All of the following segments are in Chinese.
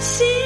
心。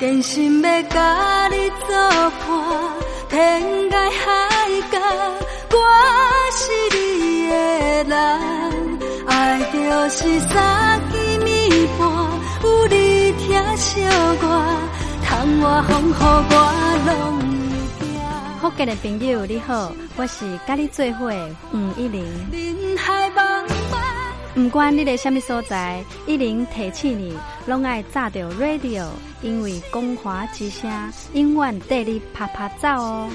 真心要甲你作伴，天涯海角，我是你的人。是三更暝半，有你疼惜我，窗外风雨我拢。福建的朋友你好，我是甲你做伙的吴一玲。不管你在什么所在，一零提起你，拢爱炸着 radio，因为光华之声永远带你啪啪走哦。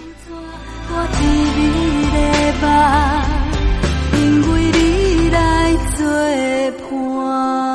我一日的梦，因为你来作伴。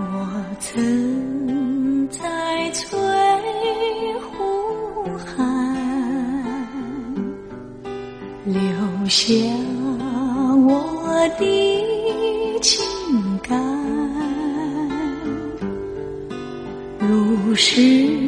我曾在翠湖畔留下我的情感，如诗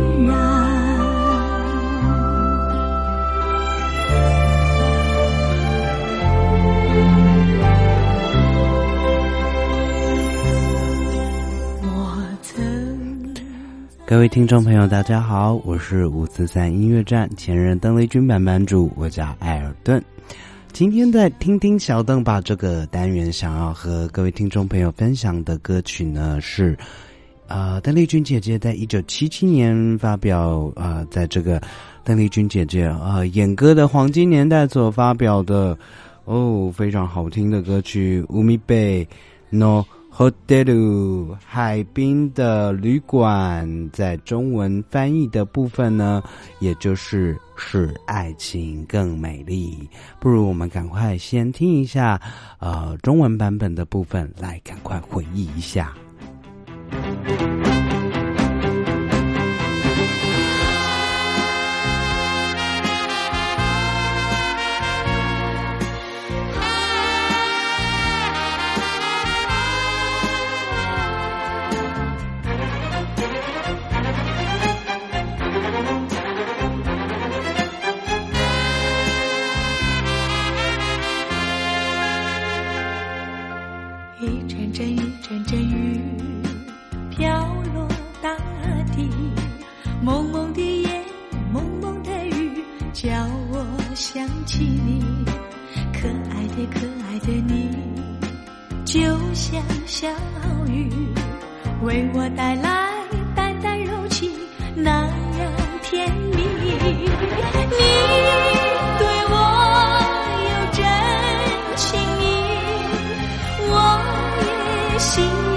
各位听众朋友，大家好，我是五四三音乐站前任邓丽君版版主，我叫艾尔顿。今天在听听小邓把这个单元想要和各位听众朋友分享的歌曲呢是，啊，邓丽君姐姐在一九七七年发表啊，在这个邓丽君姐姐啊演歌的黄金年代所发表的哦非常好听的歌曲《乌米贝 No Hotel》海滨的旅馆，在中文翻译的部分呢，也就是使爱情更美丽。不如我们赶快先听一下，呃，中文版本的部分，来赶快回忆一下。心。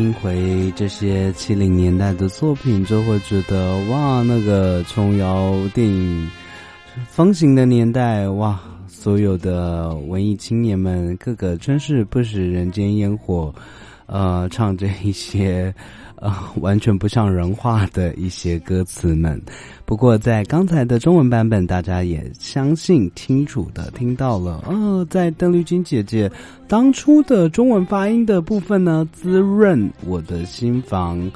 听回这些七零年代的作品，就会觉得哇，那个琼瑶电影风行的年代，哇，所有的文艺青年们，个个真是不食人间烟火，呃，唱着一些呃完全不像人话的一些歌词们。不过在刚才的中文版本，大家也相信清楚的听到了，呃，在邓丽君姐姐当初的中文发音的部分呢，滋润我的心房。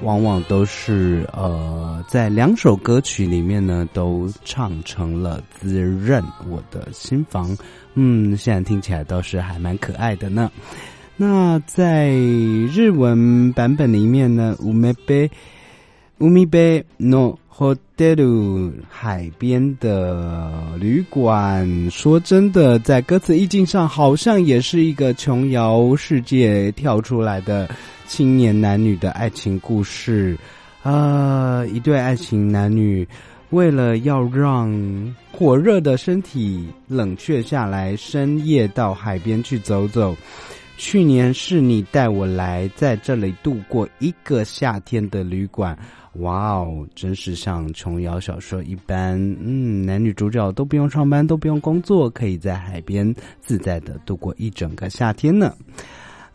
往往都是呃，在两首歌曲里面呢，都唱成了滋润我的心房。嗯，现在听起来倒是还蛮可爱的呢。那在日文版本里面呢，乌梅贝乌米贝诺和德鲁海边的旅馆。说真的，在歌词意境上，好像也是一个琼瑶世界跳出来的。青年男女的爱情故事，啊，一对爱情男女为了要让火热的身体冷却下来，深夜到海边去走走。去年是你带我来，在这里度过一个夏天的旅馆。哇哦，真是像琼瑶小说一般，嗯，男女主角都不用上班，都不用工作，可以在海边自在的度过一整个夏天呢。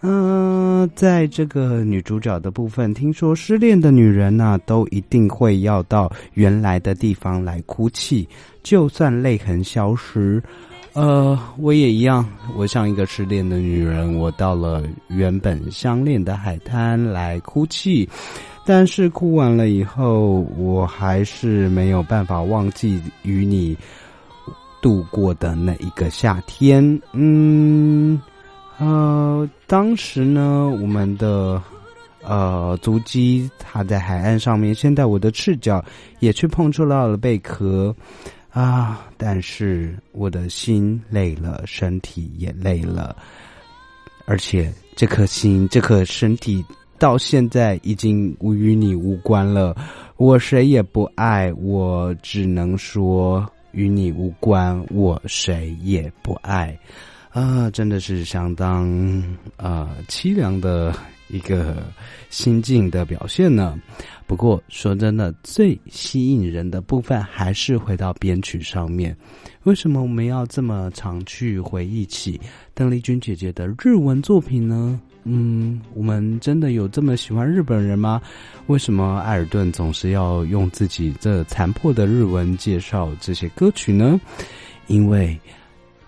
嗯，在这个女主角的部分，听说失恋的女人呢、都一定会要到原来的地方来哭泣，就算泪痕消失。呃，我也一样，我像一个失恋的女人，我到了原本相恋的海滩来哭泣，但是哭完了以后，我还是没有办法忘记与你度过的那一个夏天。嗯。呃，当时呢，我们的呃足迹踏在海岸上面，现在我的赤脚也去碰触到了贝壳啊，但是我的心累了，身体也累了，而且这颗心、这颗身体到现在已经无与你无关了，我谁也不爱，我只能说与你无关，我谁也不爱。啊，真的是相当啊凄凉的一个心境的表现呢。不过说真的，最吸引人的部分还是回到编曲上面。为什么我们要这么常去回忆起邓丽君姐姐的日文作品呢？嗯，我们真的有这么喜欢日本人吗？为什么艾尔顿总是要用自己这残破的日文介绍这些歌曲呢？因为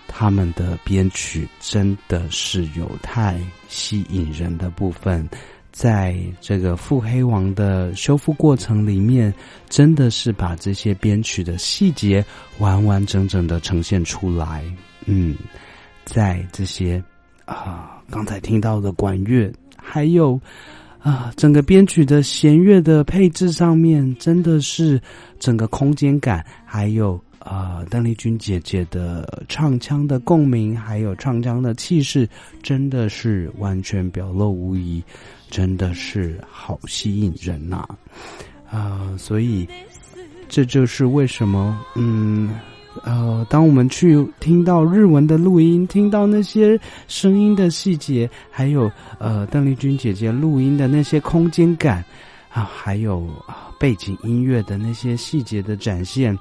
他们的编曲真的是有太吸引人的部分。在这个腹黑王的修复过程里面，真的是把这些编曲的细节完完整整的呈现出来。嗯，在这些啊刚才听到的管乐，还有啊整个编曲的弦乐的配置上面，真的是整个空间感，还有啊邓丽君姐姐的唱腔的共鸣，还有唱腔的气势，真的是完全表露无遗。真的是好吸引人呐，啊，所以这就是为什么，嗯，呃，当我们去听到日文的录音，听到那些声音的细节，还有呃，邓丽君姐姐录音的那些空间感啊，还有背景音乐的那些细节的展现，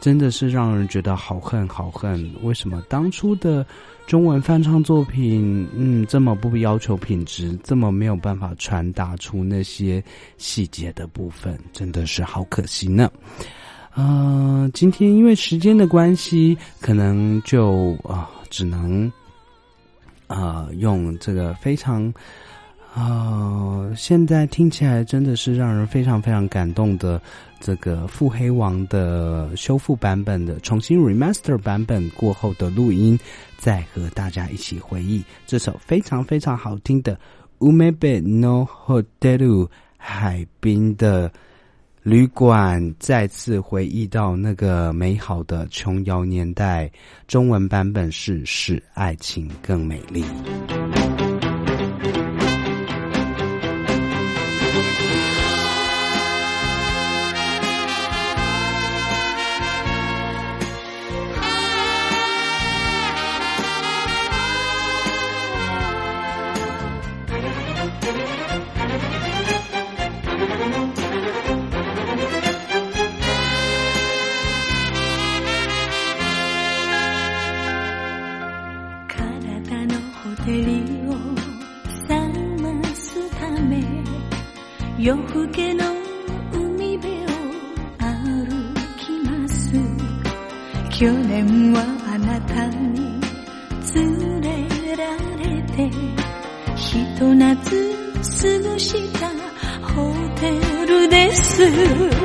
真的是让人觉得好恨好恨。为什么当初的？中文翻唱作品，嗯，这么不要求品质，这么没有办法传达出那些细节的部分，真的是好可惜呢。呃，今天因为时间的关系，可能就啊，只能啊，用这个非常。啊，现在听起来真的是让人非常非常感动的这个《腹黑王》的修复版本的重新 remaster 版本过后的录音，再和大家一起回忆这首非常非常好听的《Umebe no Hotel》海滨的旅馆，再次回忆到那个美好的琼瑶年代。中文版本是《使爱情更美丽》。夜更けの海辺を歩きます。死。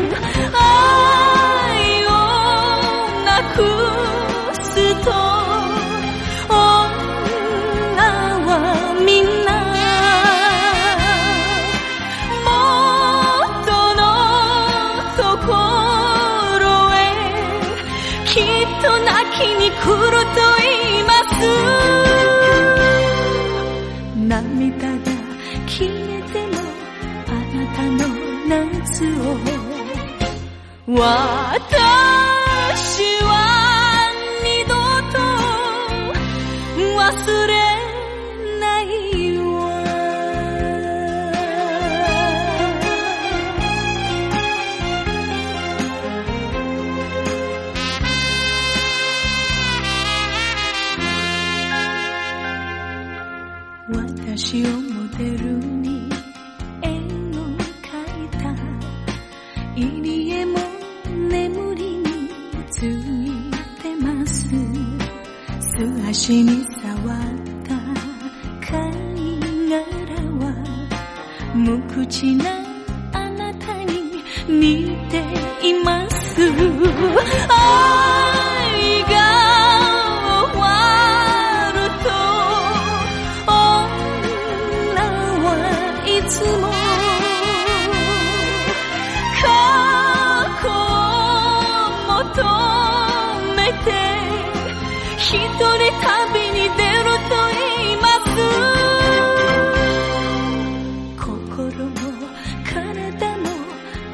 我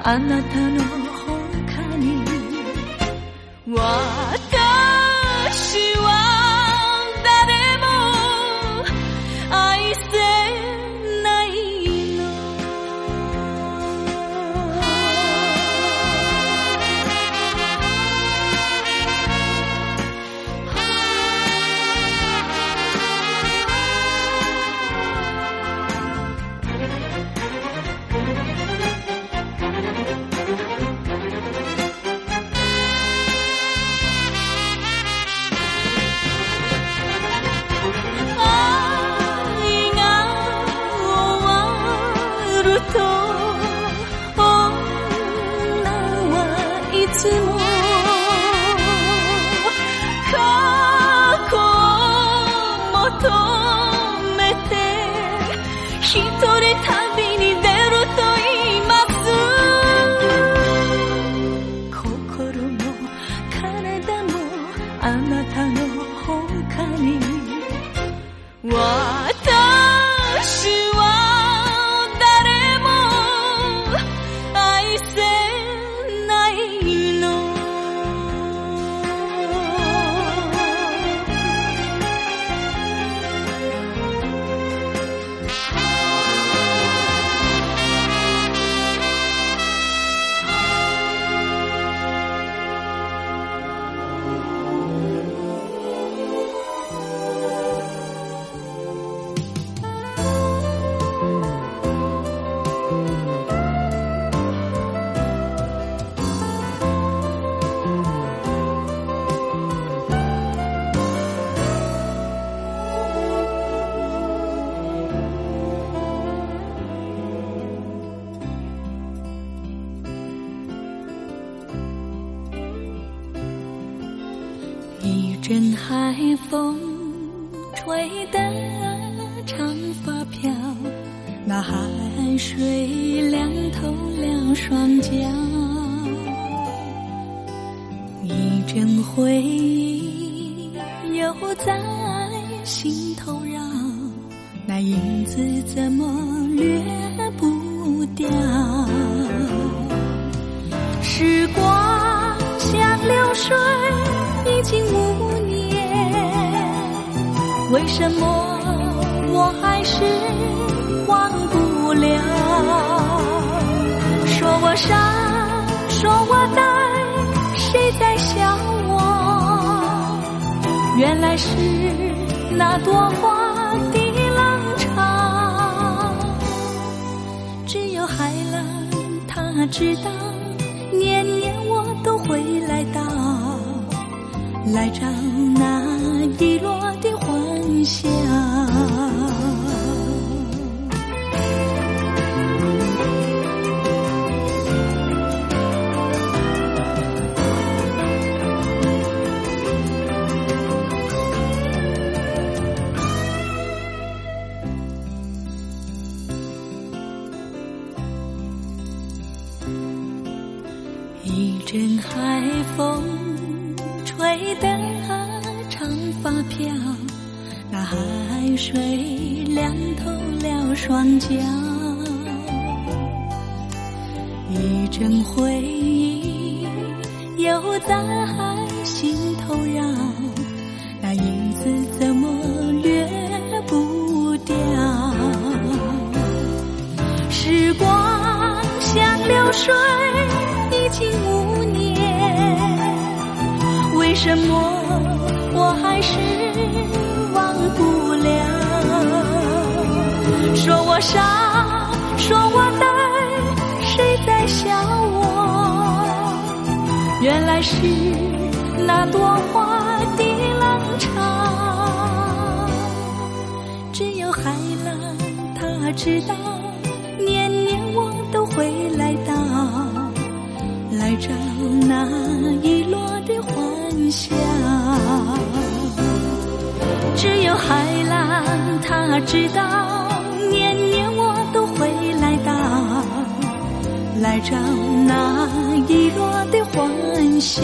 あなたの那影子怎么掠不掉？时光像流水。已经五年，为什么我还是忘不了？说我傻，说我呆，谁在笑我？原来是那朵花知道，年年我都会来到。来找那一落原来是那朵花的浪潮。只有海浪他知道，年年我都会来到，来找那遗落的欢。笑，只有海浪他知道，年年我都会来到，来找那遗落的欢笑。